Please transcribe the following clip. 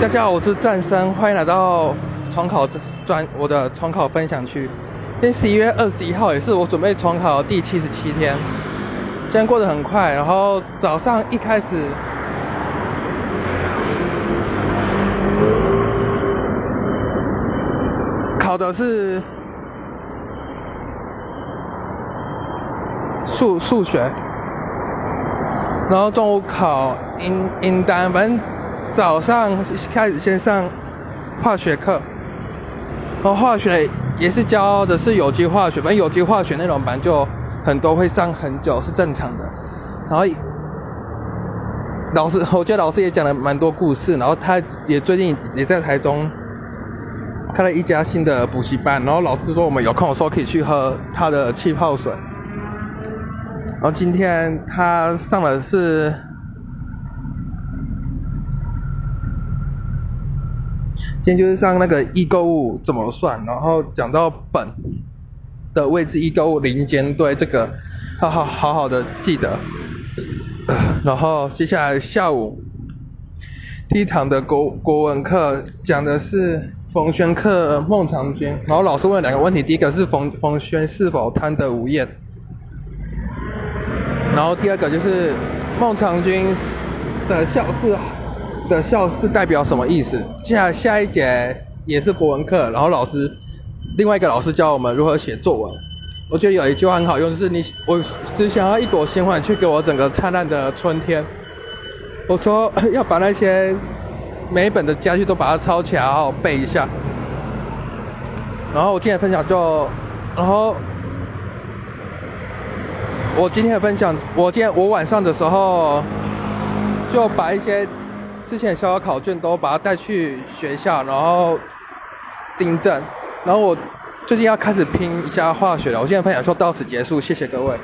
大家好，我是战生，欢迎来到重考专我的重考分享区。今天十一月二十一号，也是我准备重考第七十七天。今天过得很快，然后早上一开始考的是数数学，然后中午考英英单，反正。早上开始先上化学课，然后化学也是教的是有机化学，反正有机化学那种班就很多会上很久是正常的。然后老师，我觉得老师也讲了蛮多故事，然后他也最近也在台中开了一家新的补习班，然后老师说我们有空的时候可以去喝他的气泡水。然后今天他上的是。今天就是上那个易购物怎么算，然后讲到本的位置易购物零间对这个，好好好好的记得。然后接下来下午第一堂的国国文课讲的是冯轩课孟尝君，然后老师问了两个问题，第一个是冯冯轩是否贪得无厌，然后第二个就是孟尝君的孝是。的笑是代表什么意思？接下来下一节也是国文课，然后老师另外一个老师教我们如何写作文。我觉得有一句话很好用，就是你我只想要一朵鲜花，去给我整个灿烂的春天。我说要把那些每一本的家具都把它抄起来，好好背一下。然后我今天的分享就，然后我今天的分享，我今天我晚上的时候就把一些。之前小考考卷都把它带去学校，然后订正。然后我最近要开始拼一下化学了。我现在分享就到此结束，谢谢各位。